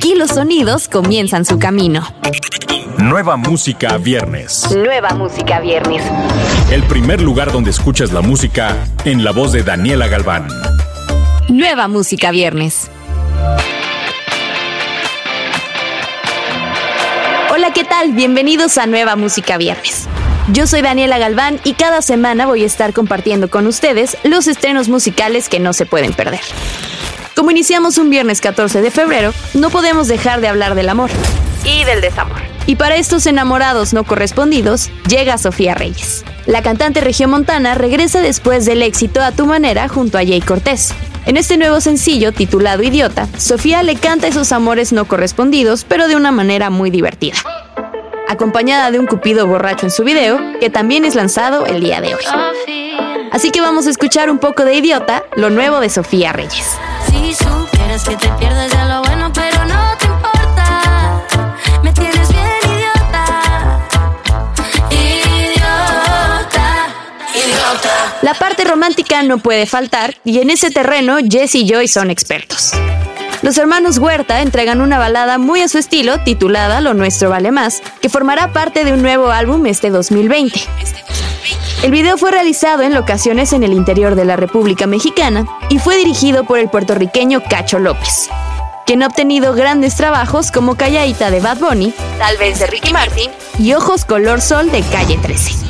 Aquí los sonidos comienzan su camino. Nueva música viernes. Nueva música viernes. El primer lugar donde escuchas la música en la voz de Daniela Galván. Nueva música viernes. Hola, ¿qué tal? Bienvenidos a Nueva Música Viernes. Yo soy Daniela Galván y cada semana voy a estar compartiendo con ustedes los estrenos musicales que no se pueden perder. Como iniciamos un viernes 14 de febrero, no podemos dejar de hablar del amor y del desamor. Y para estos enamorados no correspondidos, llega Sofía Reyes. La cantante regiomontana regresa después del éxito a tu manera junto a Jay Cortés. En este nuevo sencillo, titulado Idiota, Sofía le canta esos amores no correspondidos, pero de una manera muy divertida. Acompañada de un cupido borracho en su video, que también es lanzado el día de hoy. Así que vamos a escuchar un poco de Idiota, lo nuevo de Sofía Reyes. La parte romántica no puede faltar y en ese terreno Jess y Joy son expertos. Los hermanos Huerta entregan una balada muy a su estilo titulada Lo Nuestro Vale Más, que formará parte de un nuevo álbum este 2020. El video fue realizado en locaciones en el interior de la República Mexicana y fue dirigido por el puertorriqueño Cacho López, quien ha obtenido grandes trabajos como Calladita de Bad Bunny, Tal vez de Ricky Martin y Ojos Color Sol de Calle 13.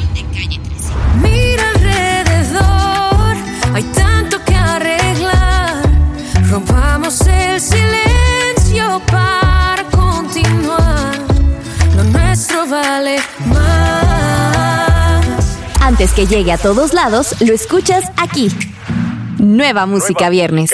Antes que llegue a todos lados, lo escuchas aquí. Nueva Música Viernes.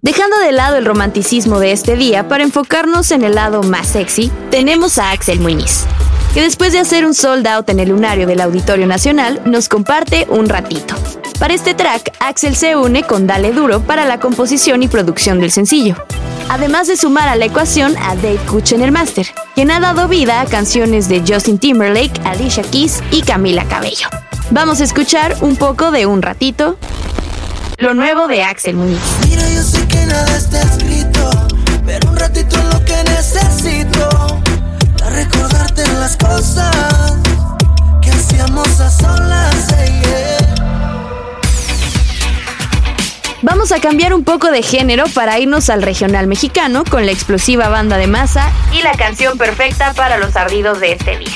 Dejando de lado el romanticismo de este día para enfocarnos en el lado más sexy, tenemos a Axel Muñiz, que después de hacer un sold out en el lunario del Auditorio Nacional, nos comparte un ratito. Para este track, Axel se une con Dale Duro para la composición y producción del sencillo además de sumar a la ecuación a Dave Kuch en el máster, quien ha dado vida a canciones de Justin Timberlake, Alicia Keys y Camila Cabello. Vamos a escuchar un poco de un ratito lo nuevo de Axel Muñiz. Mira, yo sé que nada está escrito, pero un ratito es lo que necesito Vamos a cambiar un poco de género para irnos al regional mexicano con la explosiva banda de masa y la canción perfecta para los ardidos de este día.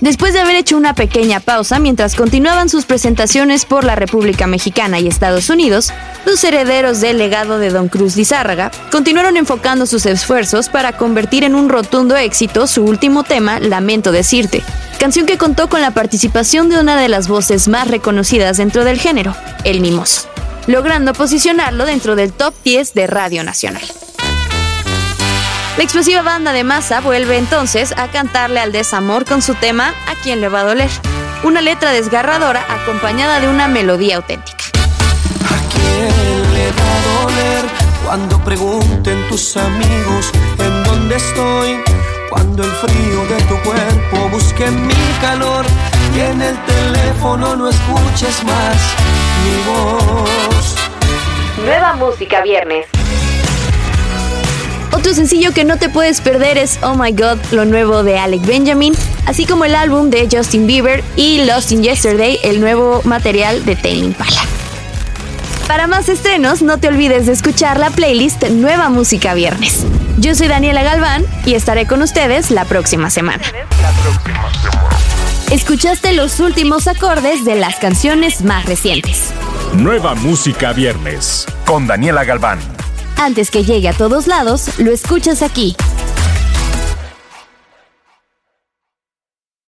Después de haber hecho una pequeña pausa mientras continuaban sus presentaciones por la República Mexicana y Estados Unidos, los herederos del legado de Don Cruz Lizárraga continuaron enfocando sus esfuerzos para convertir en un rotundo éxito su último tema, Lamento Decirte, canción que contó con la participación de una de las voces más reconocidas dentro del género, El Mimoso logrando posicionarlo dentro del top 10 de Radio Nacional. La explosiva banda de masa vuelve entonces a cantarle al desamor con su tema A quién le va a doler, una letra desgarradora acompañada de una melodía auténtica. ¿A quién le va a doler cuando pregunten tus amigos en dónde estoy? Cuando el frío de tu cuerpo busque mi calor y en el teléfono no escuches más mi voz. Nueva música viernes. Otro sencillo que no te puedes perder es Oh My God, lo nuevo de Alec Benjamin, así como el álbum de Justin Bieber y Lost in Yesterday, el nuevo material de Tame Impala. Para más estrenos, no te olvides de escuchar la playlist Nueva Música Viernes. Yo soy Daniela Galván y estaré con ustedes la próxima semana. Escuchaste los últimos acordes de las canciones más recientes. Nueva Música Viernes con Daniela Galván. Antes que llegue a todos lados, lo escuchas aquí.